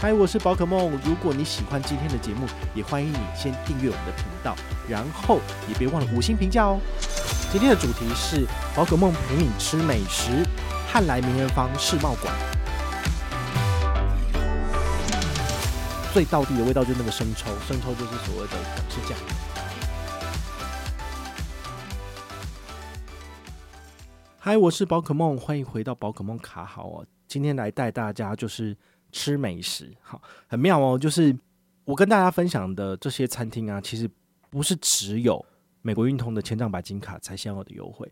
嗨，我是宝可梦。如果你喜欢今天的节目，也欢迎你先订阅我们的频道，然后也别忘了五星评价哦。今天的主题是宝可梦陪你吃美食，汉来名人坊世贸馆。最道地的味道就是那个生抽，生抽就是所谓的港式酱。嗨，我是宝可梦，欢迎回到宝可梦卡好哦。今天来带大家就是吃美食，好，很妙哦。就是我跟大家分享的这些餐厅啊，其实不是只有美国运通的千丈白金卡才享有的优惠。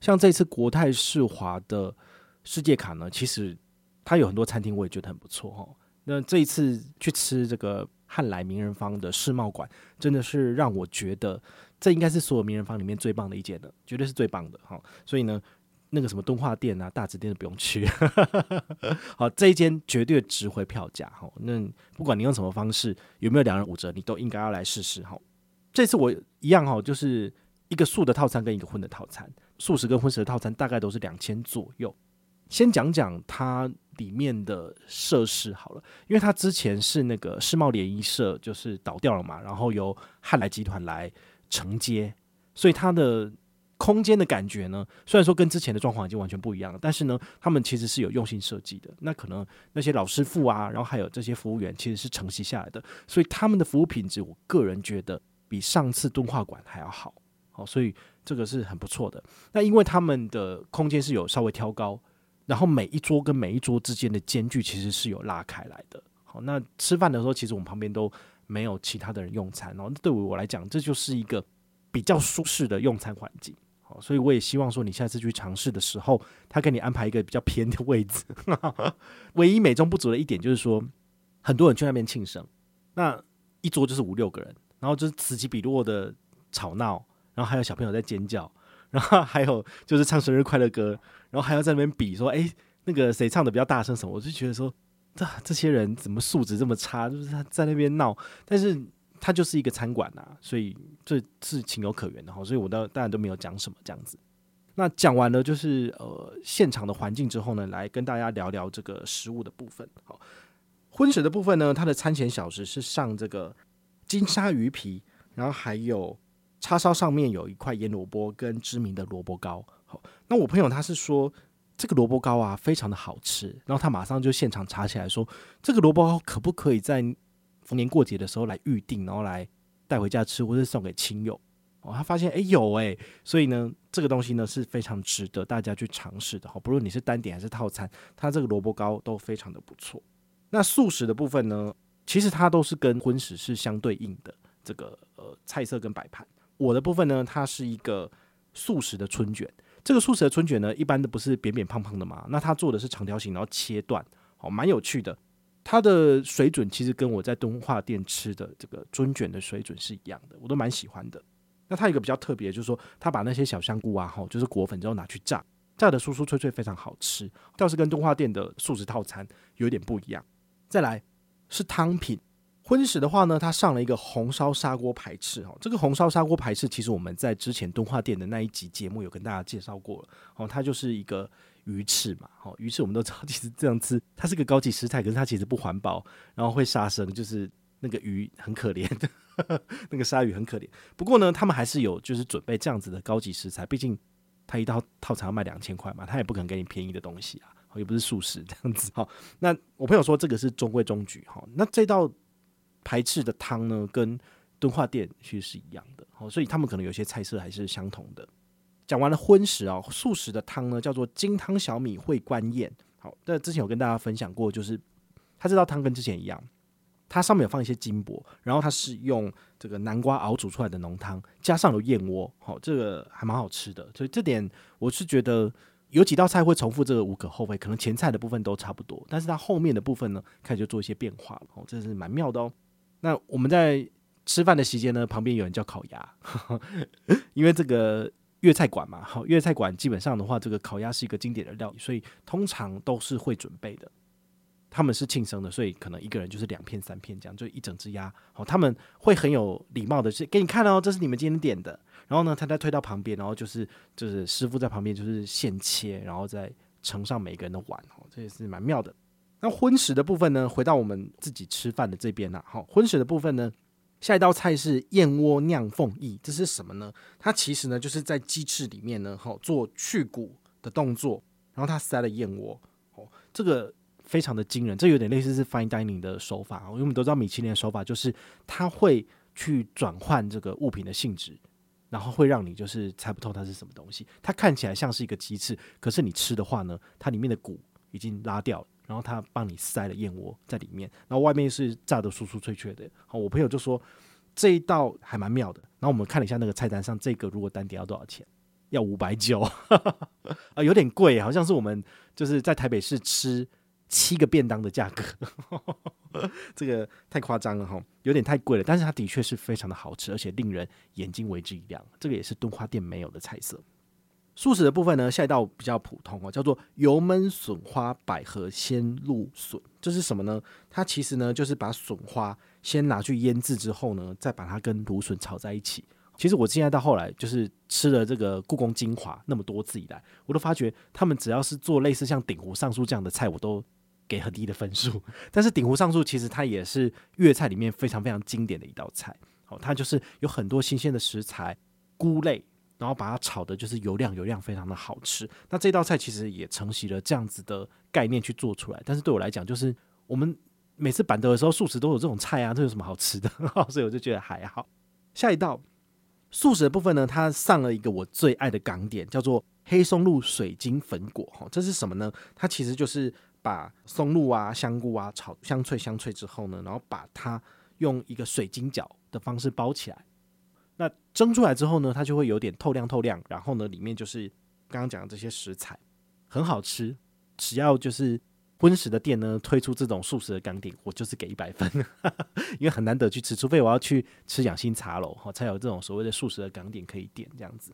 像这次国泰世华的世界卡呢，其实它有很多餐厅，我也觉得很不错哦。那这一次去吃这个汉来名人坊的世贸馆，真的是让我觉得这应该是所有名人坊里面最棒的一间了，绝对是最棒的哈。所以呢。那个什么敦化店啊、大直店都不用去，好，这一间绝对值回票价哈。那不管你用什么方式，有没有两人五折，你都应该要来试试哈。这次我一样哈，就是一个素的套餐跟一个荤的套餐，素食跟荤食的套餐大概都是两千左右。先讲讲它里面的设施好了，因为它之前是那个世贸联谊社就是倒掉了嘛，然后由汉来集团来承接，所以它的。空间的感觉呢，虽然说跟之前的状况已经完全不一样了，但是呢，他们其实是有用心设计的。那可能那些老师傅啊，然后还有这些服务员，其实是承袭下来的，所以他们的服务品质，我个人觉得比上次敦化馆还要好。好，所以这个是很不错的。那因为他们的空间是有稍微挑高，然后每一桌跟每一桌之间的间距其实是有拉开来的。好，那吃饭的时候，其实我们旁边都没有其他的人用餐，然后对于我来讲，这就是一个比较舒适的用餐环境。所以我也希望说，你下次去尝试的时候，他给你安排一个比较偏的位置。唯一美中不足的一点就是说，很多人去那边庆生，那一桌就是五六个人，然后就是此起彼落的吵闹，然后还有小朋友在尖叫，然后还有就是唱生日快乐歌，然后还要在那边比说，哎，那个谁唱的比较大声什么？我就觉得说，这这些人怎么素质这么差？就是他在那边闹，但是。它就是一个餐馆呐，所以这是情有可原的哈，所以我当当然都没有讲什么这样子。那讲完了就是呃现场的环境之后呢，来跟大家聊聊这个食物的部分。好，荤食的部分呢，它的餐前小食是上这个金沙鱼皮，然后还有叉烧上面有一块腌萝卜跟知名的萝卜糕。好，那我朋友他是说这个萝卜糕啊非常的好吃，然后他马上就现场查起来说这个萝卜糕可不可以在 逢年过节的时候来预定，然后来带回家吃，或是送给亲友。哦，他发现哎有哎，所以呢，这个东西呢是非常值得大家去尝试的。哈，不论你是单点还是套餐，它这个萝卜糕都非常的不错。那素食的部分呢，其实它都是跟荤食是相对应的。这个呃菜色跟摆盘，我的部分呢，它是一个素食的春卷。这个素食的春卷呢，一般的不是扁扁胖胖的嘛？那它做的是长条形，然后切断，哦，蛮有趣的。它的水准其实跟我在敦化店吃的这个春卷的水准是一样的，我都蛮喜欢的。那它一个比较特别，就是说它把那些小香菇啊，吼，就是裹粉之后拿去炸，炸的酥酥脆脆，非常好吃。倒是跟敦化店的素食套餐有点不一样。再来是汤品，荤食的话呢，它上了一个红烧砂锅排翅，哈，这个红烧砂锅排翅其实我们在之前敦化店的那一集节目有跟大家介绍过了，哦，它就是一个。鱼翅嘛，好，鱼翅我们都知道，其实这样吃，它是个高级食材，可是它其实不环保，然后会杀生，就是那个鱼很可怜，那个鲨鱼很可怜。不过呢，他们还是有就是准备这样子的高级食材，毕竟他一套套餐要卖两千块嘛，他也不可能给你便宜的东西啊，又不是素食这样子。好，那我朋友说这个是中规中矩，哈，那这道排翅的汤呢，跟敦化店其实是一样的，好，所以他们可能有些菜色还是相同的。讲完了荤食啊，素食的汤呢叫做金汤小米烩官燕。好，那之前有跟大家分享过，就是它这道汤跟之前一样，它上面有放一些金箔，然后它是用这个南瓜熬煮出来的浓汤，加上有燕窝，好，这个还蛮好吃的。所以这点我是觉得有几道菜会重复，这个无可厚非，可能前菜的部分都差不多，但是它后面的部分呢，开始就做一些变化了，哦，这是蛮妙的哦。那我们在吃饭的期间呢，旁边有人叫烤鸭，因为这个。粤菜馆嘛，好，粤菜馆基本上的话，这个烤鸭是一个经典的料理，所以通常都是会准备的。他们是庆生的，所以可能一个人就是两片三片这样，就一整只鸭。好，他们会很有礼貌的，是给你看哦，这是你们今天点的。然后呢，他再推到旁边，然后就是就是师傅在旁边就是现切，然后再盛上每个人的碗。哦，这也是蛮妙的。那荤食的部分呢，回到我们自己吃饭的这边了。好，荤食的部分呢，下一道菜是燕窝酿凤翼，这是什么呢？它其实呢就是在鸡翅里面呢，好做去骨的动作，然后它塞了燕窝。哦，这个非常的惊人，这有点类似是 fine dining 的手法。因为我们都知道米其林的手法就是它会去转换这个物品的性质。然后会让你就是猜不透它是什么东西，它看起来像是一个鸡翅，可是你吃的话呢，它里面的骨已经拉掉了，然后他帮你塞了燕窝在里面，然后外面是炸得酥酥脆脆的。好，我朋友就说这一道还蛮妙的。然后我们看了一下那个菜单上，这个如果单点要多少钱？要五百九，啊，有点贵，好像是我们就是在台北市吃。七个便当的价格，这个太夸张了哈，有点太贵了。但是它的确是非常的好吃，而且令人眼睛为之一亮。这个也是敦化店没有的菜色。素食的部分呢，下一道比较普通哦，叫做油焖笋花百合鲜露笋。这是什么呢？它其实呢就是把笋花先拿去腌制之后呢，再把它跟芦笋炒在一起。其实我现在到后来就是吃了这个故宫精华那么多次以来，我都发觉他们只要是做类似像鼎湖上树这样的菜，我都。给很低的分数，但是鼎湖上树其实它也是粤菜里面非常非常经典的一道菜。好，它就是有很多新鲜的食材、菇类，然后把它炒的就是油亮油亮，非常的好吃。那这道菜其实也承袭了这样子的概念去做出来。但是对我来讲，就是我们每次板德的时候，素食都有这种菜啊，这有什么好吃的？所以我就觉得还好。下一道素食的部分呢，它上了一个我最爱的港点，叫做黑松露水晶粉果。哈，这是什么呢？它其实就是。把松露啊、香菇啊炒香脆香脆之后呢，然后把它用一个水晶饺的方式包起来。那蒸出来之后呢，它就会有点透亮透亮。然后呢，里面就是刚刚讲的这些食材，很好吃。只要就是荤食的店呢推出这种素食的港点，我就是给一百分，因为很难得去吃，除非我要去吃养心茶楼哈，才有这种所谓的素食的港点可以点这样子。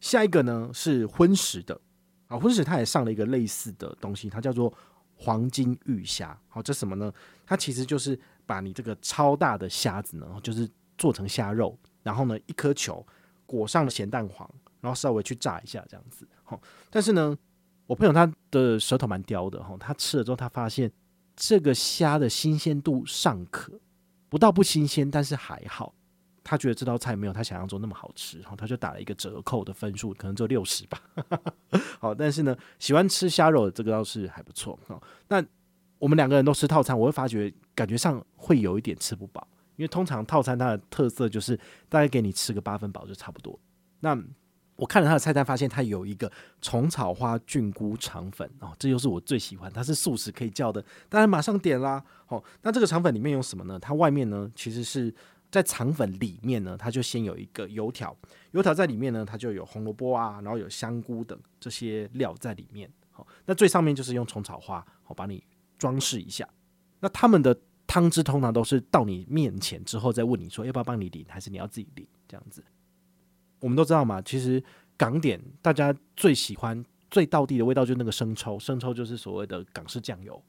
下一个呢是荤食的啊，荤食它也上了一个类似的东西，它叫做。黄金玉虾，好，这什么呢？它其实就是把你这个超大的虾子呢，就是做成虾肉，然后呢，一颗球裹上了咸蛋黄，然后稍微去炸一下，这样子。好，但是呢，我朋友他的舌头蛮刁的，哈，他吃了之后，他发现这个虾的新鲜度尚可，不到不新鲜，但是还好。他觉得这道菜没有他想象中那么好吃，然后他就打了一个折扣的分数，可能就六十吧。好，但是呢，喜欢吃虾肉的这个倒是还不错。那我们两个人都吃套餐，我会发觉感觉上会有一点吃不饱，因为通常套餐它的特色就是大概给你吃个八分饱就差不多。那我看了他的菜单，发现他有一个虫草花菌菇肠粉哦，这又是我最喜欢，它是素食可以叫的，当然马上点啦。好，那这个肠粉里面有什么呢？它外面呢其实是。在肠粉里面呢，它就先有一个油条，油条在里面呢，它就有红萝卜啊，然后有香菇等这些料在里面。好，那最上面就是用虫草花，好把你装饰一下。那他们的汤汁通常都是到你面前之后再问你说要不要帮你淋，还是你要自己淋这样子。我们都知道嘛，其实港点大家最喜欢最道地的味道就是那个生抽，生抽就是所谓的港式酱油。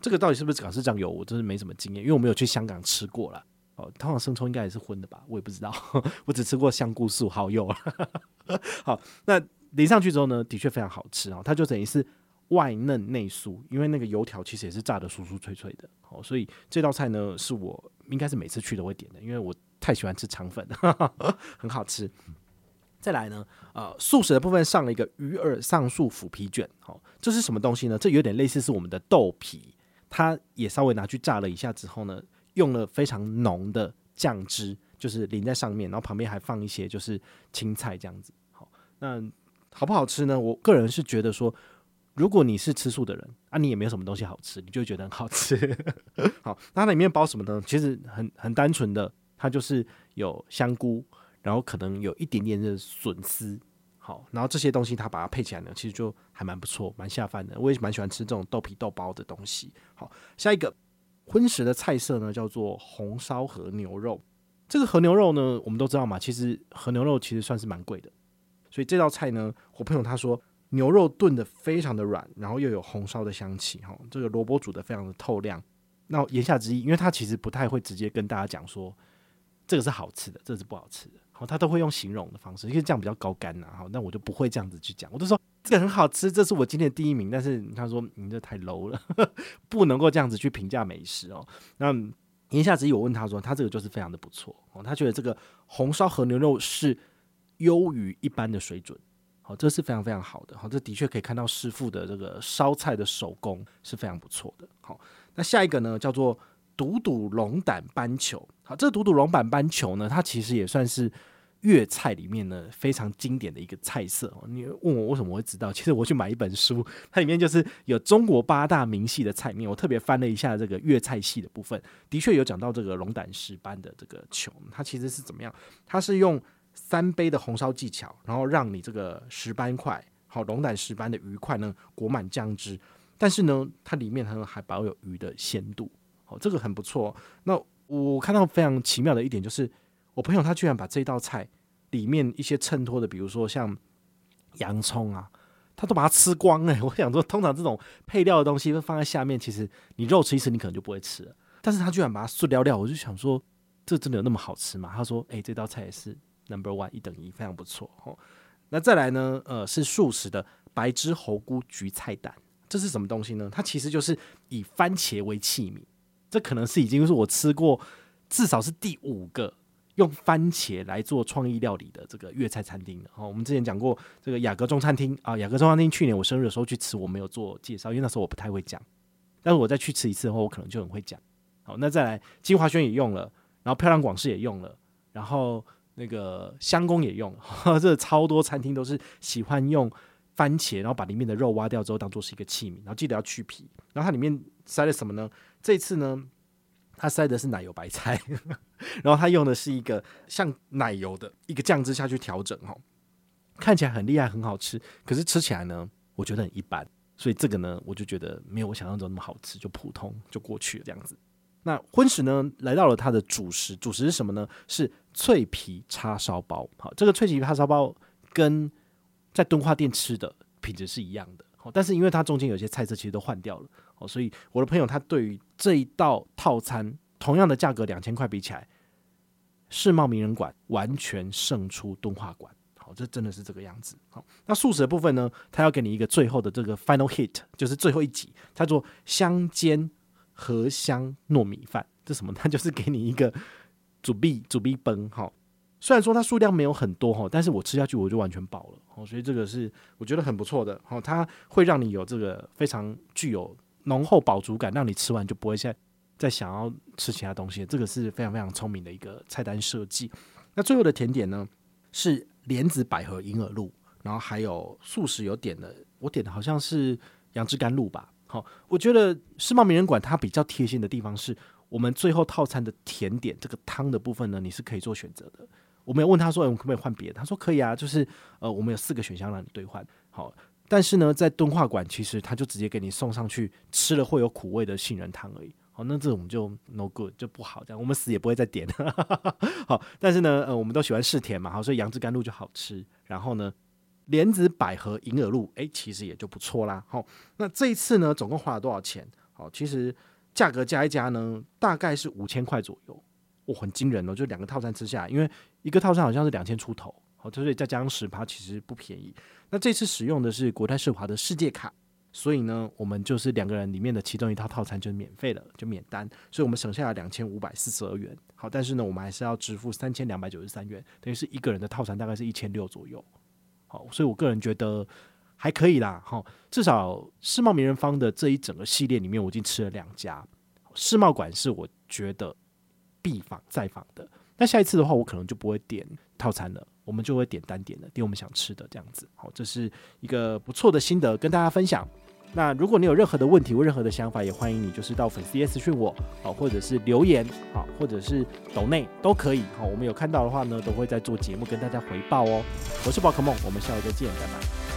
这个到底是不是港式酱油，我真是没什么经验，因为我没有去香港吃过了。哦，通常生抽应该也是荤的吧？我也不知道，我只吃过香菇素蚝油。好，那淋上去之后呢，的确非常好吃哦。它就等于是外嫩内酥，因为那个油条其实也是炸得酥酥脆脆的。哦，所以这道菜呢，是我应该是每次去都会点的，因为我太喜欢吃肠粉，很好吃。再来呢，呃，素食的部分上了一个鱼耳上素腐皮卷。哦，这是什么东西呢？这有点类似是我们的豆皮，它也稍微拿去炸了一下之后呢。用了非常浓的酱汁，就是淋在上面，然后旁边还放一些就是青菜这样子。好，那好不好吃呢？我个人是觉得说，如果你是吃素的人啊，你也没有什么东西好吃，你就觉得很好吃。好，那它里面包什么呢？其实很很单纯的，它就是有香菇，然后可能有一点点的笋丝。好，然后这些东西它把它配起来呢，其实就还蛮不错，蛮下饭的。我也蛮喜欢吃这种豆皮豆包的东西。好，下一个。荤食的菜色呢，叫做红烧和牛肉。这个和牛肉呢，我们都知道嘛，其实和牛肉其实算是蛮贵的。所以这道菜呢，我朋友他说牛肉炖得非常的软，然后又有红烧的香气，哈，这个萝卜煮得非常的透亮。那言下之意，因为他其实不太会直接跟大家讲说这个是好吃的，这个是不好吃的，好，他都会用形容的方式，因为这样比较高干呐，哈，那我就不会这样子去讲，我就说这个很好吃，这是我今天的第一名。但是他说你这太 low 了，不能够这样子去评价美食哦。那言下之意，我问他说，他这个就是非常的不错哦，他觉得这个红烧和牛肉是优于一般的水准。好，这是非常非常好的。好，这的确可以看到师傅的这个烧菜的手工是非常不错的。好，那下一个呢，叫做嘟嘟龙胆斑球。好，这个嘟嘟龙胆斑球呢，它其实也算是粤菜里面呢非常经典的一个菜色。你问我为什么会知道？其实我去买一本书，它里面就是有中国八大名系的菜面。我特别翻了一下这个粤菜系的部分，的确有讲到这个龙胆石斑的这个球，它其实是怎么样？它是用三杯的红烧技巧，然后让你这个石斑块，好龙胆石斑的鱼块呢裹满酱汁，但是呢，它里面还还保有鱼的鲜度，好，这个很不错。那我看到非常奇妙的一点就是，我朋友他居然把这道菜里面一些衬托的，比如说像洋葱啊，他都把它吃光哎。我想说，通常这种配料的东西放在下面，其实你肉吃一吃，你可能就不会吃了。但是他居然把它碎掉掉，我就想说，这真的有那么好吃吗？他说，诶，这道菜也是。Number one 一等一，非常不错哦。那再来呢？呃，是素食的白汁猴菇焗菜蛋，这是什么东西呢？它其实就是以番茄为器皿，这可能是已经是我吃过至少是第五个用番茄来做创意料理的这个粤菜餐厅了。哦，我们之前讲过这个雅阁中餐厅啊，雅阁中餐厅去年我生日的时候去吃，我没有做介绍，因为那时候我不太会讲。但是我再去吃一次的话，我可能就很会讲。好，那再来金华轩也用了，然后漂亮广式也用了，然后。那个香宫也用，这超多餐厅都是喜欢用番茄，然后把里面的肉挖掉之后当做是一个器皿，然后记得要去皮。然后它里面塞了什么呢？这次呢，它塞的是奶油白菜，然后它用的是一个像奶油的一个酱汁下去调整，哈，看起来很厉害，很好吃。可是吃起来呢，我觉得很一般。所以这个呢，我就觉得没有我想象中那么好吃，就普通就过去了这样子。那荤食呢，来到了它的主食，主食是什么呢？是脆皮叉烧包。好，这个脆皮叉烧包跟在敦化店吃的品质是一样的。好，但是因为它中间有些菜色其实都换掉了，好，所以我的朋友他对于这一道套餐同样的价格两千块比起来，世贸名人馆完全胜出敦化馆。好，这真的是这个样子。好，那素食的部分呢，他要给你一个最后的这个 final hit，就是最后一集，叫做香煎。荷香糯米饭，这什么？它就是给你一个煮币煮币崩哈。虽然说它数量没有很多哈，但是我吃下去我就完全饱了哦。所以这个是我觉得很不错的哦。它会让你有这个非常具有浓厚饱足感，让你吃完就不会再再想要吃其他东西。这个是非常非常聪明的一个菜单设计。那最后的甜点呢，是莲子百合银耳露，然后还有素食有点的，我点的好像是杨枝甘露吧。好，我觉得世贸名人馆它比较贴心的地方是，我们最后套餐的甜点这个汤的部分呢，你是可以做选择的。我们有问他说，我们可不可以换别的？他说可以啊，就是呃，我们有四个选项让你兑换。好，但是呢，在敦化馆其实他就直接给你送上去，吃了会有苦味的杏仁汤而已。好，那这种就 no good 就不好，这样我们死也不会再点。好，但是呢，呃，我们都喜欢试甜嘛，好，所以杨枝甘露就好吃。然后呢，莲子百合银耳露，诶、其实也就不错啦。好，那这一次呢，总共花了多少钱？好，其实价格加一加呢，大概是五千块左右，哇、哦，很惊人哦！就两个套餐吃下，因为一个套餐好像是两千出头，好，所以再加上十趴，其实不便宜。那这次使用的是国泰世华的世界卡，所以呢，我们就是两个人里面的其中一套套餐就免费了，就免单，所以我们省下了两千五百四十二元。好，但是呢，我们还是要支付三千两百九十三元，等于是一个人的套餐大概是一千六左右。好，所以我个人觉得还可以啦。好，至少世贸名人坊的这一整个系列里面，我已经吃了两家。世贸馆是我觉得必访再访的。那下一次的话，我可能就不会点套餐了，我们就会点单点的，点我们想吃的这样子。好，这是一个不错的心得跟大家分享。那如果你有任何的问题或任何的想法，也欢迎你就是到粉丝页私讯我，好，或者是留言，好，或者是抖内都可以，好，我们有看到的话呢，都会在做节目跟大家回报哦。我是宝可梦，我们下回再见，拜拜。